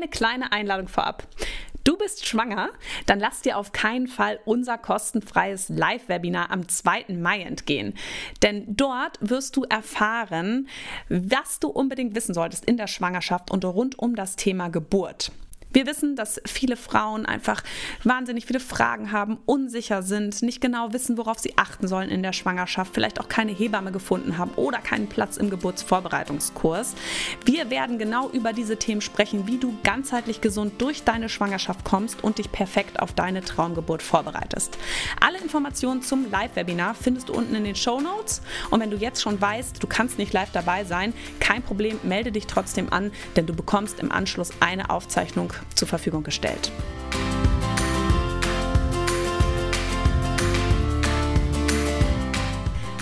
eine kleine Einladung vorab. Du bist schwanger? Dann lass dir auf keinen Fall unser kostenfreies Live-Webinar am 2. Mai entgehen. Denn dort wirst du erfahren, was du unbedingt wissen solltest in der Schwangerschaft und rund um das Thema Geburt. Wir wissen, dass viele Frauen einfach wahnsinnig viele Fragen haben, unsicher sind, nicht genau wissen, worauf sie achten sollen in der Schwangerschaft, vielleicht auch keine Hebamme gefunden haben oder keinen Platz im Geburtsvorbereitungskurs. Wir werden genau über diese Themen sprechen, wie du ganzheitlich gesund durch deine Schwangerschaft kommst und dich perfekt auf deine Traumgeburt vorbereitest. Alle Informationen zum Live-Webinar findest du unten in den Show Notes. Und wenn du jetzt schon weißt, du kannst nicht live dabei sein, kein Problem, melde dich trotzdem an, denn du bekommst im Anschluss eine Aufzeichnung zur Verfügung gestellt.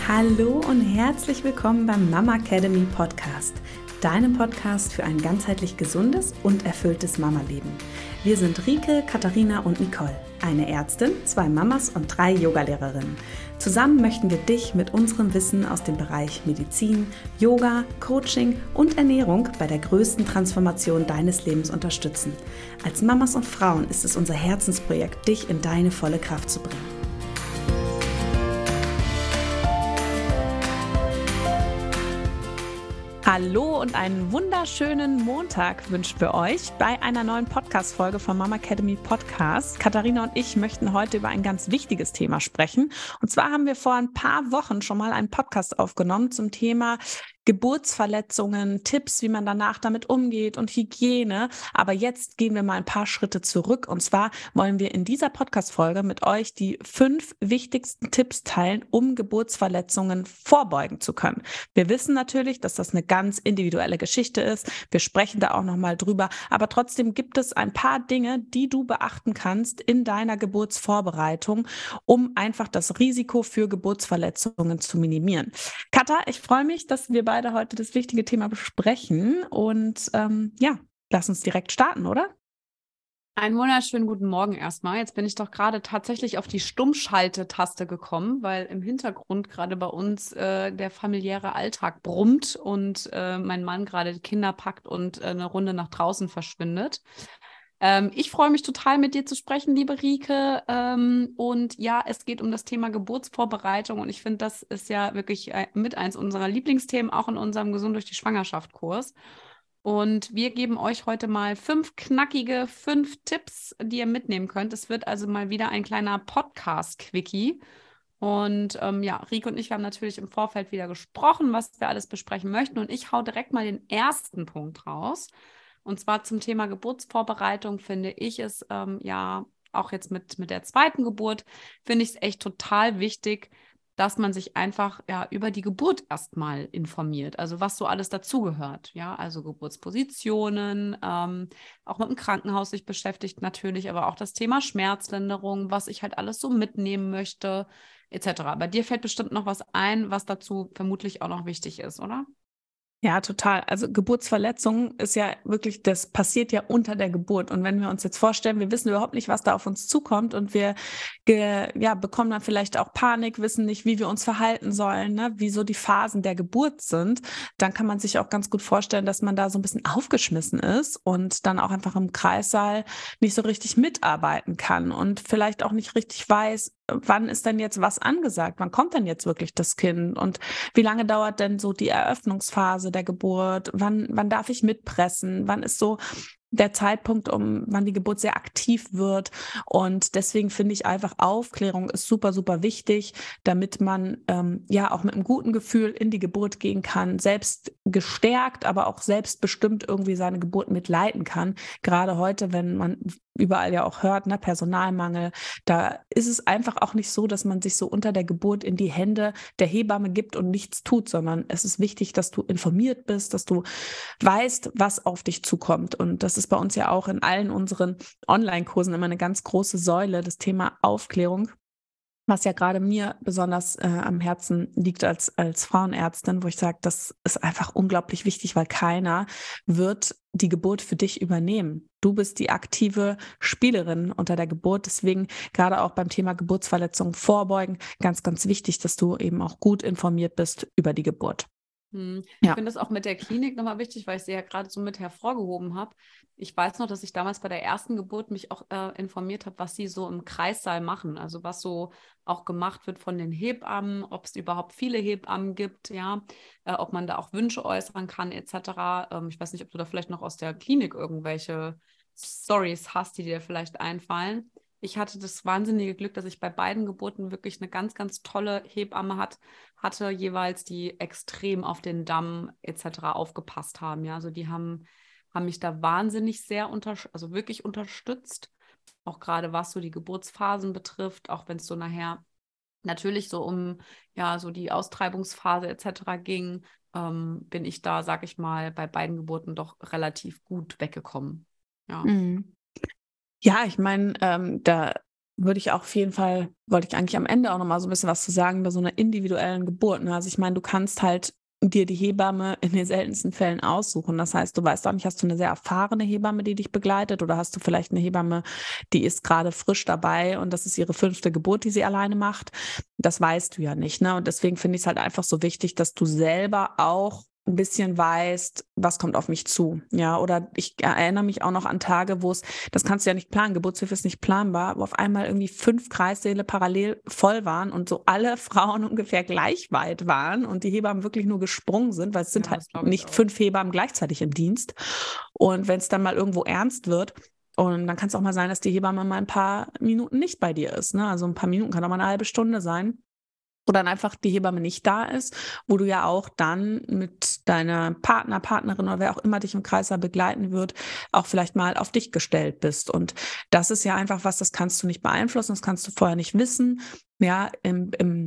Hallo und herzlich willkommen beim Mama Academy Podcast, deinem Podcast für ein ganzheitlich gesundes und erfülltes Mama-Leben. Wir sind Rike, Katharina und Nicole, eine Ärztin, zwei Mamas und drei Yogalehrerinnen. Zusammen möchten wir dich mit unserem Wissen aus dem Bereich Medizin, Yoga, Coaching und Ernährung bei der größten Transformation deines Lebens unterstützen. Als Mamas und Frauen ist es unser Herzensprojekt, dich in deine volle Kraft zu bringen. Hallo und einen wunderschönen Montag wünschen wir euch bei einer neuen Podcast-Folge vom Mama Academy Podcast. Katharina und ich möchten heute über ein ganz wichtiges Thema sprechen. Und zwar haben wir vor ein paar Wochen schon mal einen Podcast aufgenommen zum Thema Geburtsverletzungen, Tipps, wie man danach damit umgeht und Hygiene. Aber jetzt gehen wir mal ein paar Schritte zurück. Und zwar wollen wir in dieser Podcast-Folge mit euch die fünf wichtigsten Tipps teilen, um Geburtsverletzungen vorbeugen zu können. Wir wissen natürlich, dass das eine ganz individuelle Geschichte ist. Wir sprechen da auch nochmal drüber. Aber trotzdem gibt es ein paar Dinge, die du beachten kannst in deiner Geburtsvorbereitung, um einfach das Risiko für Geburtsverletzungen zu minimieren. Katha, ich freue mich, dass wir beide beide heute das wichtige Thema besprechen. Und ähm, ja, lass uns direkt starten, oder? Einen wunderschönen guten Morgen erstmal. Jetzt bin ich doch gerade tatsächlich auf die Stummschaltetaste gekommen, weil im Hintergrund gerade bei uns äh, der familiäre Alltag brummt und äh, mein Mann gerade die Kinder packt und äh, eine Runde nach draußen verschwindet. Ähm, ich freue mich total, mit dir zu sprechen, liebe Rike. Ähm, und ja, es geht um das Thema Geburtsvorbereitung. Und ich finde, das ist ja wirklich äh, mit eins unserer Lieblingsthemen, auch in unserem Gesund durch die Schwangerschaft-Kurs. Und wir geben euch heute mal fünf knackige, fünf Tipps, die ihr mitnehmen könnt. Es wird also mal wieder ein kleiner Podcast-Quickie. Und ähm, ja, Rike und ich haben natürlich im Vorfeld wieder gesprochen, was wir alles besprechen möchten. Und ich hau direkt mal den ersten Punkt raus. Und zwar zum Thema Geburtsvorbereitung finde ich es ähm, ja auch jetzt mit, mit der zweiten Geburt, finde ich es echt total wichtig, dass man sich einfach ja über die Geburt erstmal informiert, also was so alles dazugehört, ja, also Geburtspositionen, ähm, auch mit dem Krankenhaus sich beschäftigt natürlich, aber auch das Thema Schmerzlinderung, was ich halt alles so mitnehmen möchte, etc. Bei dir fällt bestimmt noch was ein, was dazu vermutlich auch noch wichtig ist, oder? Ja, total. Also Geburtsverletzung ist ja wirklich, das passiert ja unter der Geburt. Und wenn wir uns jetzt vorstellen, wir wissen überhaupt nicht, was da auf uns zukommt und wir ja, bekommen dann vielleicht auch Panik, wissen nicht, wie wir uns verhalten sollen, ne? wie so die Phasen der Geburt sind, dann kann man sich auch ganz gut vorstellen, dass man da so ein bisschen aufgeschmissen ist und dann auch einfach im Kreissaal nicht so richtig mitarbeiten kann und vielleicht auch nicht richtig weiß, wann ist denn jetzt was angesagt? Wann kommt denn jetzt wirklich das Kind? Und wie lange dauert denn so die Eröffnungsphase der Geburt? Wann, wann darf ich mitpressen? Wann ist so der Zeitpunkt, um wann die Geburt sehr aktiv wird. Und deswegen finde ich einfach Aufklärung ist super, super wichtig, damit man ähm, ja auch mit einem guten Gefühl in die Geburt gehen kann, selbst gestärkt, aber auch selbstbestimmt irgendwie seine Geburt mitleiten kann. Gerade heute, wenn man überall ja auch hört, ne, Personalmangel, da ist es einfach auch nicht so, dass man sich so unter der Geburt in die Hände der Hebamme gibt und nichts tut, sondern es ist wichtig, dass du informiert bist, dass du weißt, was auf dich zukommt. Und das ist bei uns ja auch in allen unseren Online-Kursen immer eine ganz große Säule, das Thema Aufklärung was ja gerade mir besonders äh, am Herzen liegt als, als Frauenärztin, wo ich sage, das ist einfach unglaublich wichtig, weil keiner wird die Geburt für dich übernehmen. Du bist die aktive Spielerin unter der Geburt. Deswegen gerade auch beim Thema Geburtsverletzungen vorbeugen, ganz, ganz wichtig, dass du eben auch gut informiert bist über die Geburt. Hm. Ja. Ich finde das auch mit der Klinik nochmal wichtig, weil ich sie ja gerade so mit hervorgehoben habe. Ich weiß noch, dass ich damals bei der ersten Geburt mich auch äh, informiert habe, was sie so im Kreissaal machen. Also was so auch gemacht wird von den Hebammen, ob es überhaupt viele Hebammen gibt, ja, äh, ob man da auch Wünsche äußern kann, etc. Ähm, ich weiß nicht, ob du da vielleicht noch aus der Klinik irgendwelche Stories hast, die dir vielleicht einfallen ich hatte das wahnsinnige Glück, dass ich bei beiden Geburten wirklich eine ganz, ganz tolle Hebamme hat, hatte, jeweils, die extrem auf den Damm etc. aufgepasst haben. Ja, also die haben, haben mich da wahnsinnig sehr unter, also wirklich unterstützt. Auch gerade was so die Geburtsphasen betrifft, auch wenn es so nachher natürlich so um ja so die Austreibungsphase etc. ging, ähm, bin ich da, sag ich mal, bei beiden Geburten doch relativ gut weggekommen. Ja. Mhm. Ja, ich meine, ähm, da würde ich auch auf jeden Fall, wollte ich eigentlich am Ende auch nochmal so ein bisschen was zu sagen bei so einer individuellen Geburt. Ne? Also ich meine, du kannst halt dir die Hebamme in den seltensten Fällen aussuchen. Das heißt, du weißt auch nicht, hast du eine sehr erfahrene Hebamme, die dich begleitet oder hast du vielleicht eine Hebamme, die ist gerade frisch dabei und das ist ihre fünfte Geburt, die sie alleine macht. Das weißt du ja nicht. Ne? Und deswegen finde ich es halt einfach so wichtig, dass du selber auch ein bisschen weißt, was kommt auf mich zu. Ja, oder ich erinnere mich auch noch an Tage, wo es, das kannst du ja nicht planen, Geburtshilfe ist nicht planbar, wo auf einmal irgendwie fünf Kreissäle parallel voll waren und so alle Frauen ungefähr gleich weit waren und die Hebammen wirklich nur gesprungen sind, weil es sind ja, halt nicht fünf Hebammen gleichzeitig im Dienst. Und wenn es dann mal irgendwo ernst wird, und dann kann es auch mal sein, dass die Hebamme mal ein paar Minuten nicht bei dir ist. Ne? Also ein paar Minuten kann auch mal eine halbe Stunde sein wo dann einfach die Hebamme nicht da ist, wo du ja auch dann mit deiner Partner, Partnerin oder wer auch immer dich im Kreis begleiten wird, auch vielleicht mal auf dich gestellt bist. Und das ist ja einfach was, das kannst du nicht beeinflussen, das kannst du vorher nicht wissen. Ja, im, im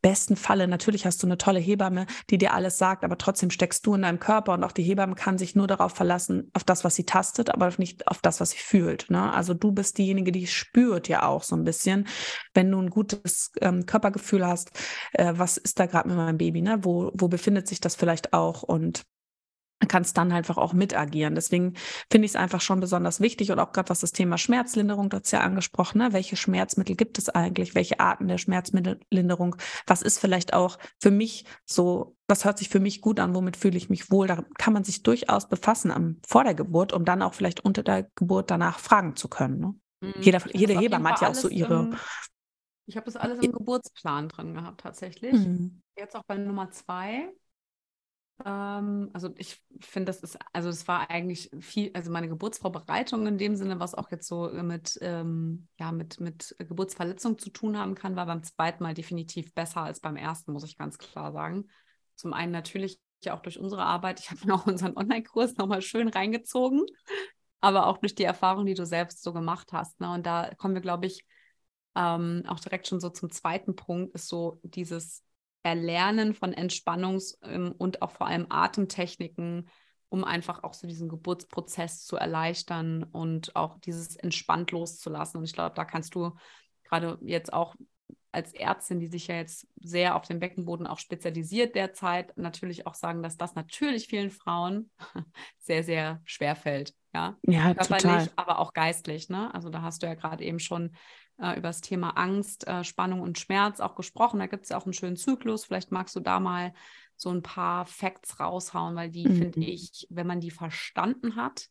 besten Falle, natürlich hast du eine tolle Hebamme, die dir alles sagt, aber trotzdem steckst du in deinem Körper und auch die Hebamme kann sich nur darauf verlassen, auf das, was sie tastet, aber nicht auf das, was sie fühlt. Ne? Also du bist diejenige, die spürt ja auch so ein bisschen, wenn du ein gutes ähm, Körpergefühl hast, äh, was ist da gerade mit meinem Baby, ne? wo, wo befindet sich das vielleicht auch und kannst dann einfach auch mit agieren. Deswegen finde ich es einfach schon besonders wichtig und auch gerade was das Thema Schmerzlinderung, du hast ja angesprochen, ne? welche Schmerzmittel gibt es eigentlich, welche Arten der Schmerzmittellinderung, was ist vielleicht auch für mich so, was hört sich für mich gut an, womit fühle ich mich wohl, da kann man sich durchaus befassen am, vor der Geburt, um dann auch vielleicht unter der Geburt danach fragen zu können. Ne? Mhm. Jeder, jede Hebamme hat ja auch so ihre... Im, ich habe das alles im Geburtsplan drin gehabt tatsächlich. Mhm. Jetzt auch bei Nummer zwei ähm, also ich finde, das ist, also es war eigentlich viel, also meine Geburtsvorbereitung in dem Sinne, was auch jetzt so mit, ähm, ja, mit, mit Geburtsverletzung zu tun haben kann, war beim zweiten Mal definitiv besser als beim ersten, muss ich ganz klar sagen. Zum einen natürlich auch durch unsere Arbeit, ich habe auch unseren Online-Kurs nochmal schön reingezogen, aber auch durch die Erfahrung, die du selbst so gemacht hast. Ne? Und da kommen wir, glaube ich, ähm, auch direkt schon so zum zweiten Punkt, ist so dieses Erlernen von Entspannungs- ähm, und auch vor allem Atemtechniken, um einfach auch so diesen Geburtsprozess zu erleichtern und auch dieses entspannt loszulassen. Und ich glaube, da kannst du gerade jetzt auch als Ärztin, die sich ja jetzt sehr auf den Beckenboden auch spezialisiert derzeit, natürlich auch sagen, dass das natürlich vielen Frauen sehr, sehr schwer fällt. Ja, ja total. aber auch geistlich. Ne? Also da hast du ja gerade eben schon äh, über das Thema Angst, äh, Spannung und Schmerz auch gesprochen. Da gibt es ja auch einen schönen Zyklus. Vielleicht magst du da mal so ein paar Facts raushauen, weil die, mhm. finde ich, wenn man die verstanden hat,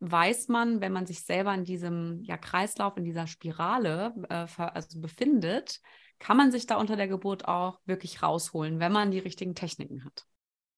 weiß man, wenn man sich selber in diesem ja, Kreislauf, in dieser Spirale äh, also befindet, kann man sich da unter der Geburt auch wirklich rausholen, wenn man die richtigen Techniken hat.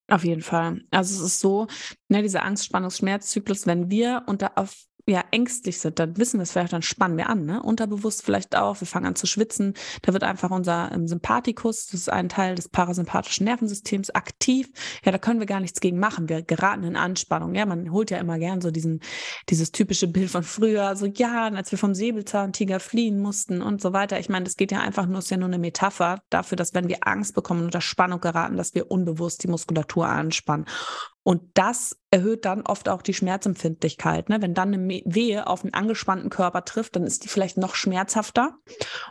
Auf jeden Fall. Also es ist so, ne, dieser Angst, Spannungs, Schmerzzyklus, wenn wir unter auf ja, ängstlich sind, dann wissen wir es vielleicht, dann spannen wir an, ne? Unterbewusst vielleicht auch, wir fangen an zu schwitzen. Da wird einfach unser ähm, Sympathikus, das ist ein Teil des parasympathischen Nervensystems, aktiv. Ja, da können wir gar nichts gegen machen. Wir geraten in Anspannung. Ja, man holt ja immer gern so diesen, dieses typische Bild von früher, so ja, als wir vom Säbelzahntiger fliehen mussten und so weiter. Ich meine, das geht ja einfach nur, ist ja nur eine Metapher dafür, dass wenn wir Angst bekommen und unter Spannung geraten, dass wir unbewusst die Muskulatur anspannen. Und das erhöht dann oft auch die Schmerzempfindlichkeit. Ne? Wenn dann eine Wehe auf einen angespannten Körper trifft, dann ist die vielleicht noch schmerzhafter.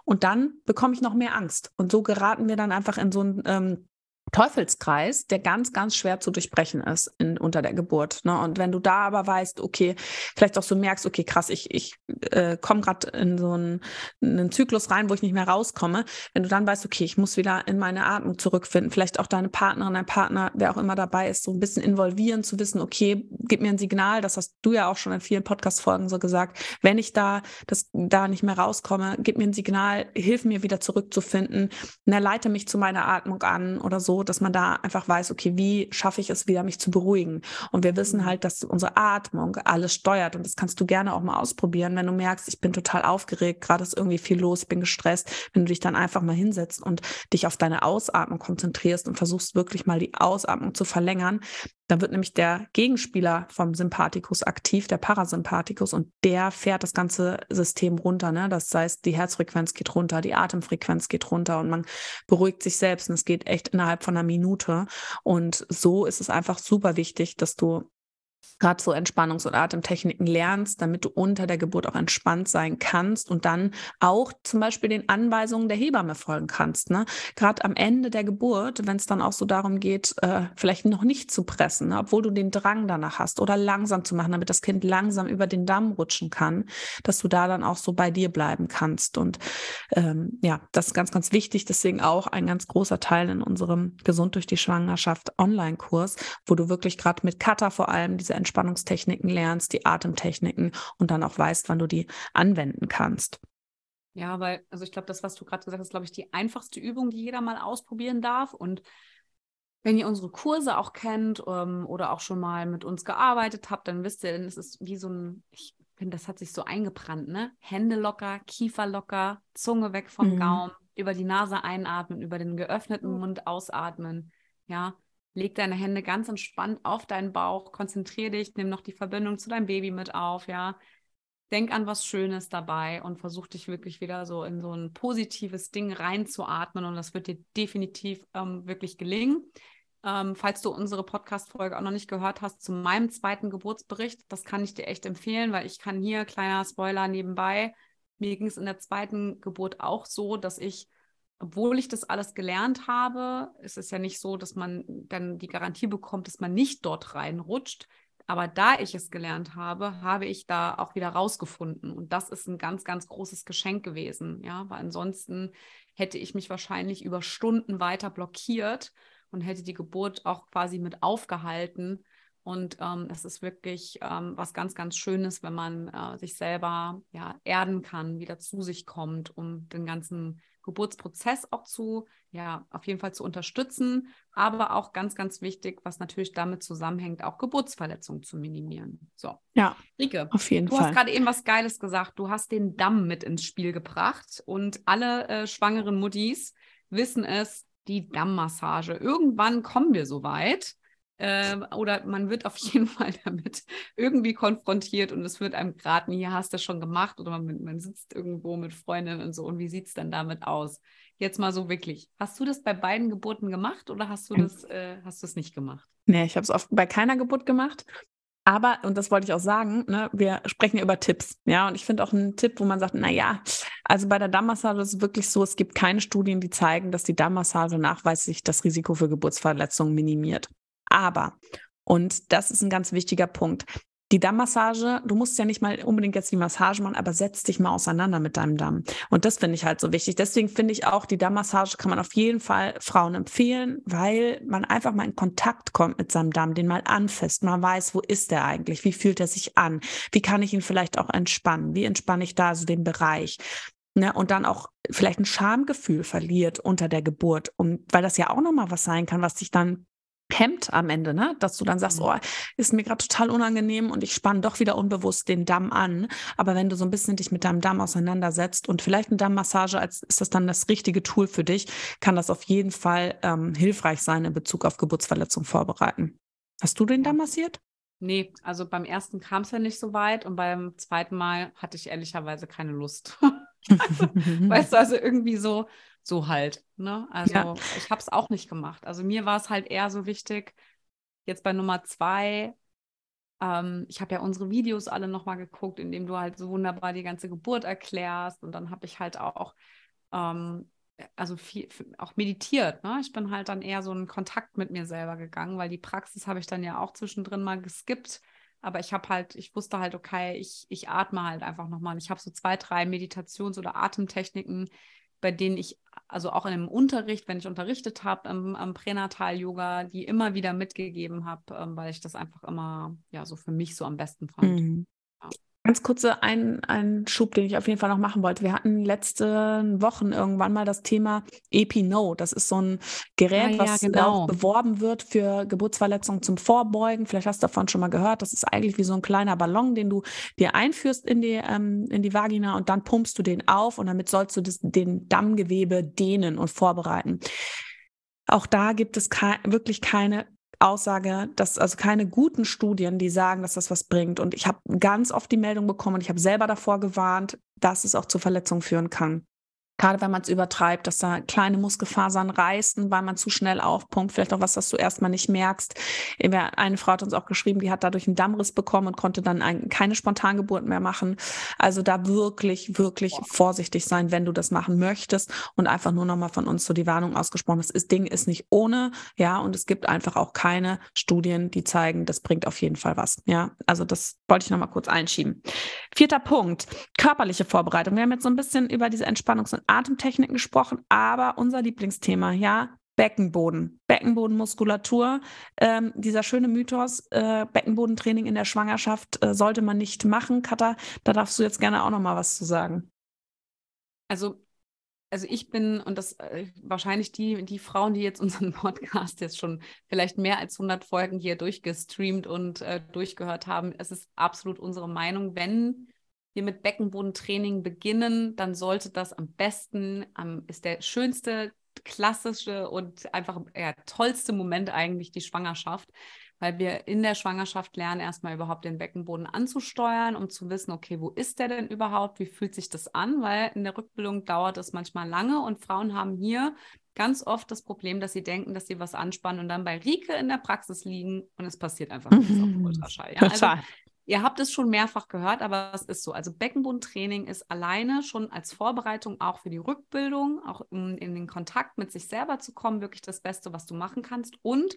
Und dann bekomme ich noch mehr Angst. Und so geraten wir dann einfach in so ein ähm, Teufelskreis, der ganz, ganz schwer zu durchbrechen ist in, unter der Geburt. Ne? Und wenn du da aber weißt, okay, vielleicht auch so merkst, okay, krass, ich, ich äh, komme gerade in so einen, einen, Zyklus rein, wo ich nicht mehr rauskomme, wenn du dann weißt, okay, ich muss wieder in meine Atmung zurückfinden, vielleicht auch deine Partnerin, dein Partner, wer auch immer dabei ist, so ein bisschen involvieren, zu wissen, okay, gib mir ein Signal, das hast du ja auch schon in vielen Podcast-Folgen so gesagt, wenn ich da, das, da nicht mehr rauskomme, gib mir ein Signal, hilf mir wieder zurückzufinden, ne, leite mich zu meiner Atmung an oder so, dass man da einfach weiß, okay, wie schaffe ich es wieder, mich zu beruhigen? Und wir wissen mhm. halt, dass unsere Atmung alles steuert. Und das kannst du gerne auch mal ausprobieren, wenn du merkst, ich bin total aufgeregt, gerade ist irgendwie viel los, ich bin gestresst, wenn du dich dann einfach mal hinsetzt und dich auf deine Ausatmung konzentrierst und versuchst wirklich mal die Ausatmung zu verlängern, da wird nämlich der Gegenspieler vom Sympathikus aktiv, der Parasympathikus, und der fährt das ganze System runter. Ne? Das heißt, die Herzfrequenz geht runter, die Atemfrequenz geht runter und man beruhigt sich selbst. Und es geht echt innerhalb von einer Minute. Und so ist es einfach super wichtig, dass du gerade so Entspannungs- und Atemtechniken lernst, damit du unter der Geburt auch entspannt sein kannst und dann auch zum Beispiel den Anweisungen der Hebamme folgen kannst. Ne? Gerade am Ende der Geburt, wenn es dann auch so darum geht, äh, vielleicht noch nicht zu pressen, ne? obwohl du den Drang danach hast oder langsam zu machen, damit das Kind langsam über den Damm rutschen kann, dass du da dann auch so bei dir bleiben kannst. Und ähm, ja, das ist ganz, ganz wichtig. Deswegen auch ein ganz großer Teil in unserem Gesund durch die Schwangerschaft Online-Kurs, wo du wirklich gerade mit Kata vor allem diese Entspannungstechniken lernst, die Atemtechniken und dann auch weißt, wann du die anwenden kannst. Ja, weil, also ich glaube, das, was du gerade gesagt hast, glaube ich, die einfachste Übung, die jeder mal ausprobieren darf. Und wenn ihr unsere Kurse auch kennt ähm, oder auch schon mal mit uns gearbeitet habt, dann wisst ihr, denn es ist wie so ein, ich finde, das hat sich so eingebrannt, ne? Hände locker, Kiefer locker, Zunge weg vom mhm. Gaumen, über die Nase einatmen, über den geöffneten Mund ausatmen. Ja, Leg deine Hände ganz entspannt auf deinen Bauch, konzentriere dich, nimm noch die Verbindung zu deinem Baby mit auf, ja. Denk an was Schönes dabei und versuch dich wirklich wieder so in so ein positives Ding reinzuatmen und das wird dir definitiv ähm, wirklich gelingen. Ähm, falls du unsere Podcast-Folge auch noch nicht gehört hast zu meinem zweiten Geburtsbericht, das kann ich dir echt empfehlen, weil ich kann hier, kleiner Spoiler nebenbei, mir ging es in der zweiten Geburt auch so, dass ich obwohl ich das alles gelernt habe, ist es ja nicht so, dass man dann die Garantie bekommt, dass man nicht dort reinrutscht. Aber da ich es gelernt habe, habe ich da auch wieder rausgefunden. Und das ist ein ganz, ganz großes Geschenk gewesen. Ja, weil ansonsten hätte ich mich wahrscheinlich über Stunden weiter blockiert und hätte die Geburt auch quasi mit aufgehalten. Und ähm, es ist wirklich ähm, was ganz, ganz Schönes, wenn man äh, sich selber ja, erden kann, wieder zu sich kommt, um den ganzen Geburtsprozess auch zu, ja, auf jeden Fall zu unterstützen, aber auch ganz, ganz wichtig, was natürlich damit zusammenhängt, auch Geburtsverletzungen zu minimieren. So. Ja. Rike, auf jeden du Fall. Du hast gerade eben was Geiles gesagt. Du hast den Damm mit ins Spiel gebracht und alle äh, schwangeren Muttis wissen es, die Dammmassage. Irgendwann kommen wir so weit. Ähm, oder man wird auf jeden Fall damit irgendwie konfrontiert und es wird einem geraten, hier hast du schon gemacht oder man, man sitzt irgendwo mit Freundinnen und so und wie sieht es dann damit aus? Jetzt mal so wirklich. Hast du das bei beiden Geburten gemacht oder hast du das, äh, hast du es nicht gemacht? Nee, ich habe es bei keiner Geburt gemacht. Aber, und das wollte ich auch sagen, ne, wir sprechen ja über Tipps. Ja, und ich finde auch einen Tipp, wo man sagt, na ja, also bei der Dammmassage ist es wirklich so, es gibt keine Studien, die zeigen, dass die Dammmassage nachweislich das Risiko für Geburtsverletzungen minimiert. Aber, und das ist ein ganz wichtiger Punkt, die Dammmassage, du musst ja nicht mal unbedingt jetzt die Massage machen, aber setz dich mal auseinander mit deinem Damm. Und das finde ich halt so wichtig. Deswegen finde ich auch, die Dammmassage kann man auf jeden Fall Frauen empfehlen, weil man einfach mal in Kontakt kommt mit seinem Damm, den mal anfasst, mal weiß, wo ist der eigentlich, wie fühlt er sich an, wie kann ich ihn vielleicht auch entspannen, wie entspanne ich da so den Bereich. Ne, und dann auch vielleicht ein Schamgefühl verliert unter der Geburt, um, weil das ja auch nochmal was sein kann, was sich dann hemmt am Ende, ne? dass du dann sagst, mhm. oh, ist mir gerade total unangenehm und ich spanne doch wieder unbewusst den Damm an. Aber wenn du so ein bisschen dich mit deinem Damm auseinandersetzt und vielleicht eine Dammmassage als ist das dann das richtige Tool für dich, kann das auf jeden Fall ähm, hilfreich sein in Bezug auf Geburtsverletzung vorbereiten. Hast du den Damm massiert? Nee, also beim ersten kam es ja nicht so weit und beim zweiten Mal hatte ich ehrlicherweise keine Lust. also, weißt du, also irgendwie so, so halt. Ne? Also ja. ich habe es auch nicht gemacht. Also mir war es halt eher so wichtig, jetzt bei Nummer zwei, ähm, ich habe ja unsere Videos alle nochmal geguckt, in dem du halt so wunderbar die ganze Geburt erklärst. Und dann habe ich halt auch ähm, also viel, auch meditiert. Ne? Ich bin halt dann eher so in Kontakt mit mir selber gegangen, weil die Praxis habe ich dann ja auch zwischendrin mal geskippt. Aber ich habe halt, ich wusste halt, okay, ich, ich atme halt einfach nochmal. Ich habe so zwei, drei Meditations- oder Atemtechniken, bei denen ich, also auch in dem Unterricht, wenn ich unterrichtet habe am, am Pränatal-Yoga, die immer wieder mitgegeben habe, ähm, weil ich das einfach immer, ja, so für mich so am besten fand. Mhm. Ganz kurze ein, ein Schub, den ich auf jeden Fall noch machen wollte. Wir hatten letzte Wochen irgendwann mal das Thema EpiNo. Das ist so ein Gerät, ah, ja, was genau. beworben wird für Geburtsverletzungen zum Vorbeugen. Vielleicht hast du davon schon mal gehört. Das ist eigentlich wie so ein kleiner Ballon, den du dir einführst in die, ähm, in die Vagina und dann pumpst du den auf und damit sollst du das, den Dammgewebe dehnen und vorbereiten. Auch da gibt es ke wirklich keine Aussage, dass also keine guten Studien, die sagen, dass das was bringt. Und ich habe ganz oft die Meldung bekommen und ich habe selber davor gewarnt, dass es auch zu Verletzungen führen kann. Gerade wenn man es übertreibt, dass da kleine Muskelfasern reißen, weil man zu schnell aufpumpt. Vielleicht auch was, was du erstmal nicht merkst. Eine Frau hat uns auch geschrieben, die hat dadurch einen Dammriss bekommen und konnte dann ein, keine Spontangeburt mehr machen. Also da wirklich, wirklich vorsichtig sein, wenn du das machen möchtest. Und einfach nur nochmal von uns so die Warnung ausgesprochen. Das ist, Ding ist nicht ohne, ja. Und es gibt einfach auch keine Studien, die zeigen, das bringt auf jeden Fall was. Ja, also das wollte ich nochmal kurz einschieben. Vierter Punkt, körperliche Vorbereitung. Wir haben jetzt so ein bisschen über diese Entspannungs- und Atemtechniken gesprochen, aber unser Lieblingsthema, ja, Beckenboden, Beckenbodenmuskulatur. Ähm, dieser schöne Mythos, äh, Beckenbodentraining in der Schwangerschaft äh, sollte man nicht machen. Katha, da darfst du jetzt gerne auch noch mal was zu sagen. Also, also ich bin, und das äh, wahrscheinlich die, die Frauen, die jetzt unseren Podcast jetzt schon vielleicht mehr als 100 Folgen hier durchgestreamt und äh, durchgehört haben, es ist absolut unsere Meinung, wenn wir mit Beckenbodentraining beginnen, dann sollte das am besten, am, ist der schönste, klassische und einfach ja, tollste Moment eigentlich die Schwangerschaft, weil wir in der Schwangerschaft lernen, erstmal überhaupt den Beckenboden anzusteuern, um zu wissen, okay, wo ist der denn überhaupt, wie fühlt sich das an, weil in der Rückbildung dauert es manchmal lange und Frauen haben hier ganz oft das Problem, dass sie denken, dass sie was anspannen und dann bei Rike in der Praxis liegen und es passiert einfach nichts auf dem Ultraschall. Ja? Also Ihr habt es schon mehrfach gehört, aber es ist so. Also Beckenbodentraining ist alleine schon als Vorbereitung auch für die Rückbildung, auch in, in, den Kontakt mit sich selber zu kommen, wirklich das Beste, was du machen kannst. Und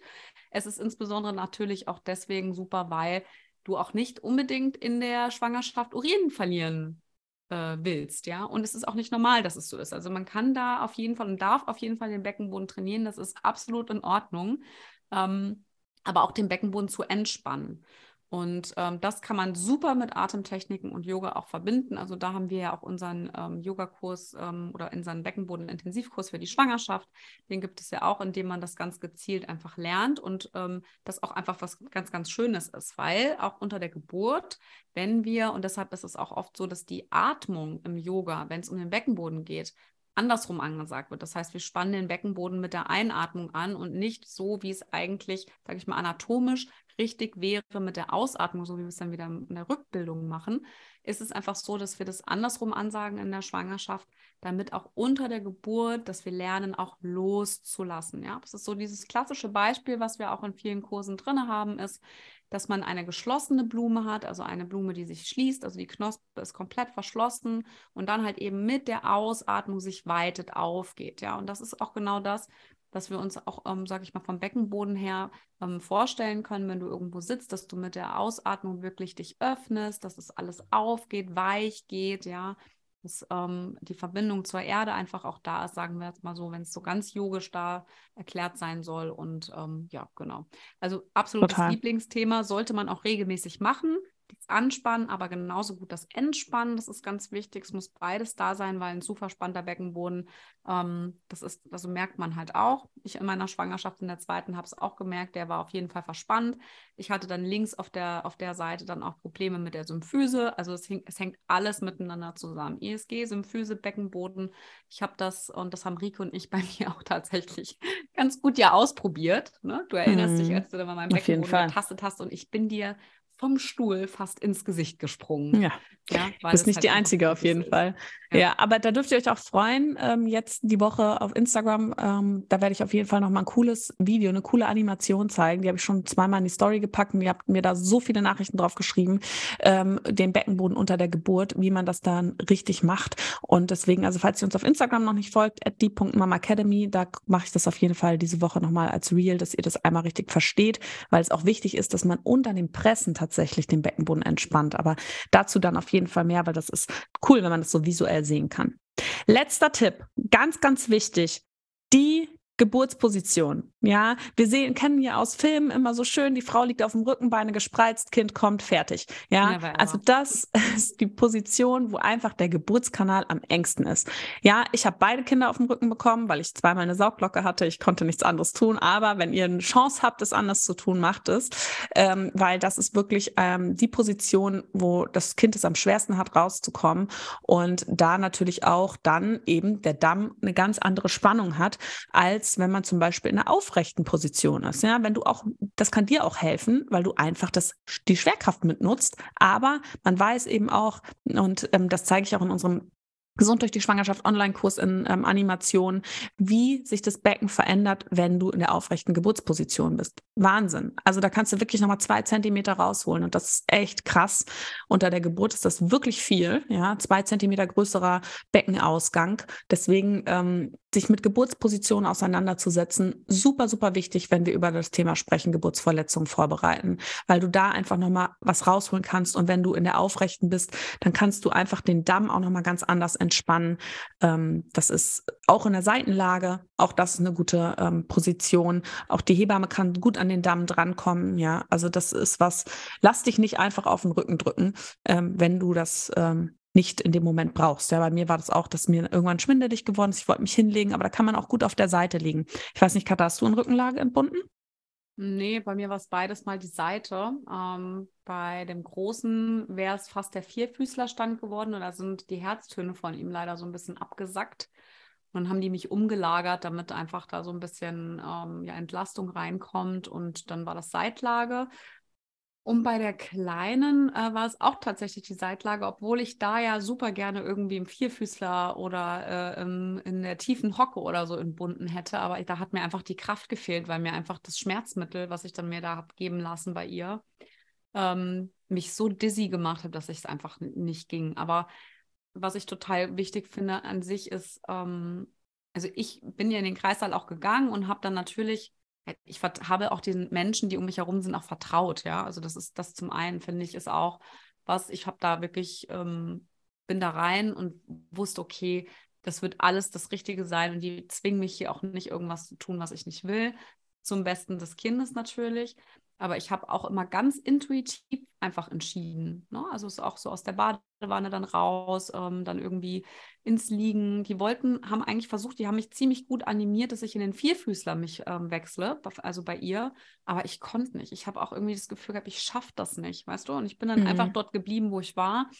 es ist insbesondere natürlich auch deswegen super, weil du auch nicht unbedingt in der Schwangerschaft Urin verlieren äh, willst, ja. Und es ist auch nicht normal, dass es so ist. Also man kann da auf jeden Fall und darf auf jeden Fall den Beckenboden trainieren. Das ist absolut in Ordnung. Ähm, aber auch den Beckenboden zu entspannen. Und ähm, das kann man super mit Atemtechniken und Yoga auch verbinden. Also da haben wir ja auch unseren ähm, Yogakurs ähm, oder unseren Beckenboden-Intensivkurs für die Schwangerschaft. Den gibt es ja auch, indem man das ganz gezielt einfach lernt und ähm, das auch einfach was ganz, ganz Schönes ist, weil auch unter der Geburt, wenn wir, und deshalb ist es auch oft so, dass die Atmung im Yoga, wenn es um den Beckenboden geht, andersrum angesagt wird. Das heißt, wir spannen den Beckenboden mit der Einatmung an und nicht so, wie es eigentlich, sage ich mal, anatomisch richtig wäre mit der Ausatmung, so wie wir es dann wieder in der Rückbildung machen, ist es einfach so, dass wir das andersrum ansagen in der Schwangerschaft, damit auch unter der Geburt, dass wir lernen, auch loszulassen. Ja, das ist so dieses klassische Beispiel, was wir auch in vielen Kursen drin haben, ist, dass man eine geschlossene Blume hat, also eine Blume, die sich schließt, also die Knospe ist komplett verschlossen und dann halt eben mit der Ausatmung sich weitet aufgeht. Ja, und das ist auch genau das, dass wir uns auch, ähm, sage ich mal, vom Beckenboden her ähm, vorstellen können, wenn du irgendwo sitzt, dass du mit der Ausatmung wirklich dich öffnest, dass es alles aufgeht, weich geht, ja, dass ähm, die Verbindung zur Erde einfach auch da ist, sagen wir jetzt mal so, wenn es so ganz yogisch da erklärt sein soll. Und ähm, ja, genau. Also absolutes Total. Lieblingsthema sollte man auch regelmäßig machen das Anspannen, aber genauso gut das Entspannen. Das ist ganz wichtig. Es muss beides da sein, weil ein zu verspannter Beckenboden, ähm, das ist, also merkt man halt auch. Ich in meiner Schwangerschaft in der zweiten habe es auch gemerkt, der war auf jeden Fall verspannt. Ich hatte dann links auf der, auf der Seite dann auch Probleme mit der Symphyse. Also es, hing, es hängt alles miteinander zusammen. ESG, Symphyse, Beckenboden. Ich habe das und das haben Rike und ich bei mir auch tatsächlich ganz gut ja ausprobiert. Ne? Du erinnerst mhm. dich, als du da mal meinen Beckenboden getastet hast und ich bin dir vom Stuhl fast ins Gesicht gesprungen. Ja. Ja, du bist nicht halt die Einzige auf jeden ist. Fall. Ja. ja. aber da dürft ihr euch auch freuen. Ähm, jetzt die Woche auf Instagram, ähm, da werde ich auf jeden Fall nochmal ein cooles Video, eine coole Animation zeigen. Die habe ich schon zweimal in die Story gepackt und ihr habt mir da so viele Nachrichten drauf geschrieben, ähm, den Beckenboden unter der Geburt, wie man das dann richtig macht. Und deswegen, also falls ihr uns auf Instagram noch nicht folgt, at die.mamacademy, da mache ich das auf jeden Fall diese Woche nochmal als Real, dass ihr das einmal richtig versteht, weil es auch wichtig ist, dass man unter den Pressen tatsächlich den Beckenboden entspannt. Aber dazu dann auf jeden Fall mehr, weil das ist cool, wenn man das so visuell sehen kann. Letzter Tipp, ganz, ganz wichtig. Die Geburtsposition. Ja, wir sehen, kennen ja aus Filmen immer so schön, die Frau liegt auf dem Rücken, Beine gespreizt, Kind kommt, fertig. Ja, also das ist die Position, wo einfach der Geburtskanal am engsten ist. Ja, ich habe beide Kinder auf dem Rücken bekommen, weil ich zweimal eine Saugglocke hatte. Ich konnte nichts anderes tun. Aber wenn ihr eine Chance habt, es anders zu tun, macht es, ähm, weil das ist wirklich ähm, die Position, wo das Kind es am schwersten hat, rauszukommen und da natürlich auch dann eben der Damm eine ganz andere Spannung hat als als wenn man zum Beispiel in einer aufrechten Position ist. Ja, wenn du auch, das kann dir auch helfen, weil du einfach das, die Schwerkraft mitnutzt. Aber man weiß eben auch, und ähm, das zeige ich auch in unserem Gesund durch die Schwangerschaft Online-Kurs in ähm, Animation, wie sich das Becken verändert, wenn du in der aufrechten Geburtsposition bist. Wahnsinn. Also da kannst du wirklich nochmal zwei Zentimeter rausholen und das ist echt krass. Unter der Geburt ist das wirklich viel, ja, zwei Zentimeter größerer Beckenausgang. Deswegen ähm, sich mit Geburtspositionen auseinanderzusetzen, super, super wichtig, wenn wir über das Thema sprechen, Geburtsverletzungen vorbereiten, weil du da einfach nochmal was rausholen kannst und wenn du in der Aufrechten bist, dann kannst du einfach den Damm auch nochmal ganz anders entspannen. Ähm, das ist auch in der Seitenlage, auch das ist eine gute ähm, Position. Auch die Hebamme kann gut an den Damm drankommen, ja, also das ist was, lass dich nicht einfach auf den Rücken drücken, ähm, wenn du das nicht in dem Moment brauchst. Ja, bei mir war das auch, dass mir irgendwann schwindelig geworden ist. Ich wollte mich hinlegen, aber da kann man auch gut auf der Seite liegen. Ich weiß nicht, Katha, hast du in Rückenlage entbunden? Nee, bei mir war es beides mal die Seite. Ähm, bei dem Großen wäre es fast der Vierfüßlerstand geworden und da sind die Herztöne von ihm leider so ein bisschen abgesackt. Und dann haben die mich umgelagert, damit einfach da so ein bisschen ähm, ja, Entlastung reinkommt. Und dann war das Seitlage. Und bei der Kleinen äh, war es auch tatsächlich die Seitlage, obwohl ich da ja super gerne irgendwie im Vierfüßler oder äh, in der tiefen Hocke oder so entbunden hätte. Aber da hat mir einfach die Kraft gefehlt, weil mir einfach das Schmerzmittel, was ich dann mir da habe geben lassen bei ihr, ähm, mich so dizzy gemacht hat, dass es einfach nicht ging. Aber was ich total wichtig finde an sich ist, ähm, also ich bin ja in den Kreissaal auch gegangen und habe dann natürlich ich habe auch den Menschen, die um mich herum sind, auch vertraut, ja. Also das ist das zum einen, finde ich, ist auch was, ich habe da wirklich, ähm, bin da rein und wusste, okay, das wird alles das Richtige sein und die zwingen mich hier auch nicht irgendwas zu tun, was ich nicht will. Zum Besten des Kindes natürlich. Aber ich habe auch immer ganz intuitiv einfach entschieden. Ne? Also es ist auch so aus der Badewanne dann raus, ähm, dann irgendwie ins Liegen. Die wollten, haben eigentlich versucht, die haben mich ziemlich gut animiert, dass ich in den Vierfüßler mich ähm, wechsle, also bei ihr. Aber ich konnte nicht. Ich habe auch irgendwie das Gefühl gehabt, ich schaffe das nicht, weißt du? Und ich bin dann mhm. einfach dort geblieben, wo ich war.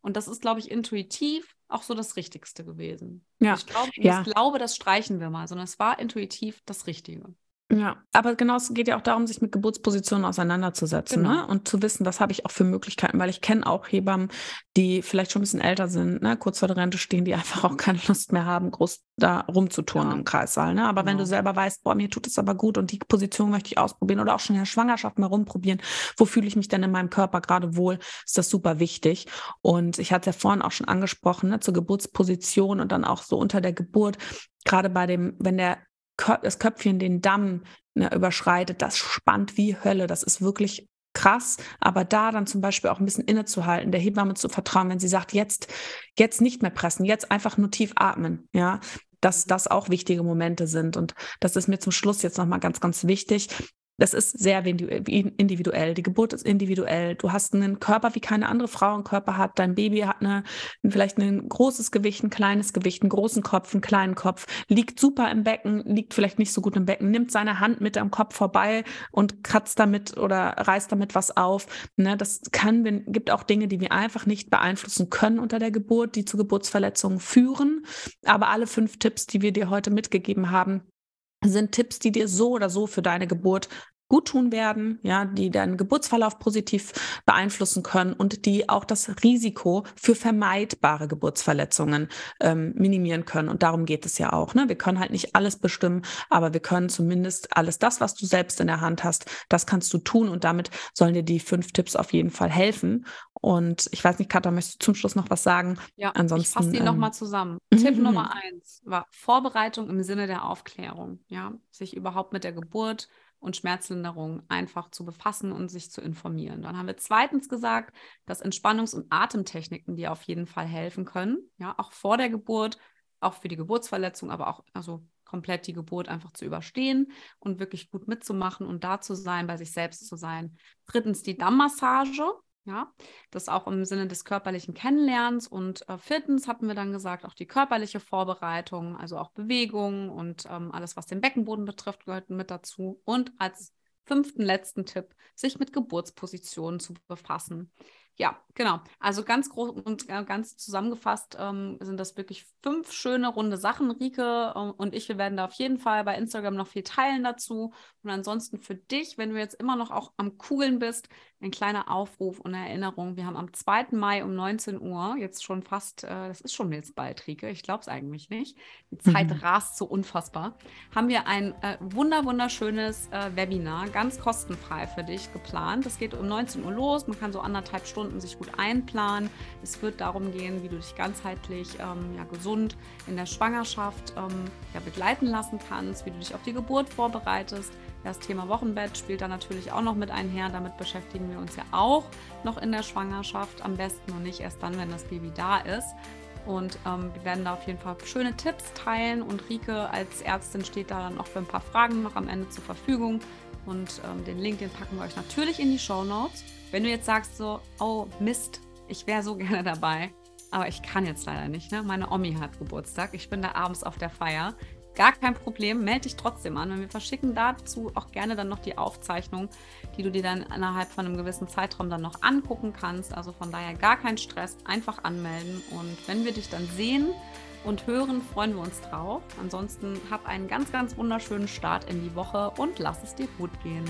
Und das ist, glaube ich, intuitiv auch so das Richtigste gewesen. Ja. Ich, glaub, ja. ich glaube, das streichen wir mal, sondern es war intuitiv das Richtige. Ja, aber genau, es geht ja auch darum, sich mit Geburtspositionen auseinanderzusetzen genau. ne? und zu wissen, was habe ich auch für Möglichkeiten, weil ich kenne auch Hebammen, die vielleicht schon ein bisschen älter sind, ne? kurz vor der Rente stehen, die einfach auch keine Lust mehr haben, groß da rumzuturnen ja. im Kreissaal. Ne? Aber genau. wenn du selber weißt, boah, mir tut es aber gut und die Position möchte ich ausprobieren oder auch schon in der Schwangerschaft mal rumprobieren, wo fühle ich mich denn in meinem Körper gerade wohl, ist das super wichtig. Und ich hatte es ja vorhin auch schon angesprochen, ne? zur Geburtsposition und dann auch so unter der Geburt, gerade bei dem, wenn der das Köpfchen den Damm ne, überschreitet, das spannt wie Hölle. Das ist wirklich krass, aber da dann zum Beispiel auch ein bisschen innezuhalten, der Hebamme zu vertrauen, wenn sie sagt, jetzt, jetzt nicht mehr pressen, jetzt einfach nur tief atmen, ja, dass das auch wichtige Momente sind. Und das ist mir zum Schluss jetzt nochmal ganz, ganz wichtig, das ist sehr individuell. Die Geburt ist individuell. Du hast einen Körper, wie keine andere Frau einen Körper hat. Dein Baby hat eine, vielleicht ein großes Gewicht, ein kleines Gewicht, einen großen Kopf, einen kleinen Kopf, liegt super im Becken, liegt vielleicht nicht so gut im Becken, nimmt seine Hand mit am Kopf vorbei und kratzt damit oder reißt damit was auf. Ne, das kann, gibt auch Dinge, die wir einfach nicht beeinflussen können unter der Geburt, die zu Geburtsverletzungen führen. Aber alle fünf Tipps, die wir dir heute mitgegeben haben, sind Tipps, die dir so oder so für deine Geburt gut tun werden, ja, die deinen Geburtsverlauf positiv beeinflussen können und die auch das Risiko für vermeidbare Geburtsverletzungen ähm, minimieren können. Und darum geht es ja auch. Ne? Wir können halt nicht alles bestimmen, aber wir können zumindest alles das, was du selbst in der Hand hast, das kannst du tun und damit sollen dir die fünf Tipps auf jeden Fall helfen. Und ich weiß nicht, Katha, möchtest du zum Schluss noch was sagen? Ja, Ansonsten, ich fasse die ähm, nochmal zusammen. Tipp Nummer eins war Vorbereitung im Sinne der Aufklärung. Ja, sich überhaupt mit der Geburt und Schmerzlinderung einfach zu befassen und sich zu informieren. Dann haben wir zweitens gesagt, dass Entspannungs- und Atemtechniken dir auf jeden Fall helfen können. Ja, auch vor der Geburt, auch für die Geburtsverletzung, aber auch also komplett die Geburt einfach zu überstehen und wirklich gut mitzumachen und da zu sein, bei sich selbst zu sein. Drittens die Dammmassage. Ja, das auch im Sinne des körperlichen Kennenlernens. Und äh, viertens hatten wir dann gesagt, auch die körperliche Vorbereitung, also auch Bewegung und ähm, alles, was den Beckenboden betrifft, gehört mit dazu. Und als fünften letzten Tipp, sich mit Geburtspositionen zu befassen. Ja, genau. Also ganz groß und ganz zusammengefasst ähm, sind das wirklich fünf schöne runde Sachen. Rike äh, und ich, wir werden da auf jeden Fall bei Instagram noch viel teilen dazu. Und ansonsten für dich, wenn du jetzt immer noch auch am Kugeln bist, ein kleiner Aufruf und Erinnerung. Wir haben am 2. Mai um 19 Uhr, jetzt schon fast, äh, das ist schon jetzt bald, Rike, ich glaube es eigentlich nicht. Die Zeit mhm. rast so unfassbar. Haben wir ein äh, wunder wunderschönes äh, Webinar, ganz kostenfrei für dich geplant. Das geht um 19 Uhr los. Man kann so anderthalb Stunden sich gut einplanen. Es wird darum gehen, wie du dich ganzheitlich ähm, ja, gesund in der Schwangerschaft ähm, ja, begleiten lassen kannst, wie du dich auf die Geburt vorbereitest das Thema Wochenbett spielt da natürlich auch noch mit einher. Damit beschäftigen wir uns ja auch noch in der Schwangerschaft. Am besten und nicht erst dann, wenn das Baby da ist. Und ähm, wir werden da auf jeden Fall schöne Tipps teilen. Und Rike als Ärztin steht da dann auch für ein paar Fragen noch am Ende zur Verfügung. Und ähm, den Link, den packen wir euch natürlich in die Show Notes. Wenn du jetzt sagst so, oh Mist, ich wäre so gerne dabei, aber ich kann jetzt leider nicht. Ne? Meine Omi hat Geburtstag. Ich bin da abends auf der Feier. Gar kein Problem, melde dich trotzdem an. Wir verschicken dazu auch gerne dann noch die Aufzeichnung, die du dir dann innerhalb von einem gewissen Zeitraum dann noch angucken kannst. Also von daher gar kein Stress, einfach anmelden. Und wenn wir dich dann sehen und hören, freuen wir uns drauf. Ansonsten hab einen ganz, ganz wunderschönen Start in die Woche und lass es dir gut gehen.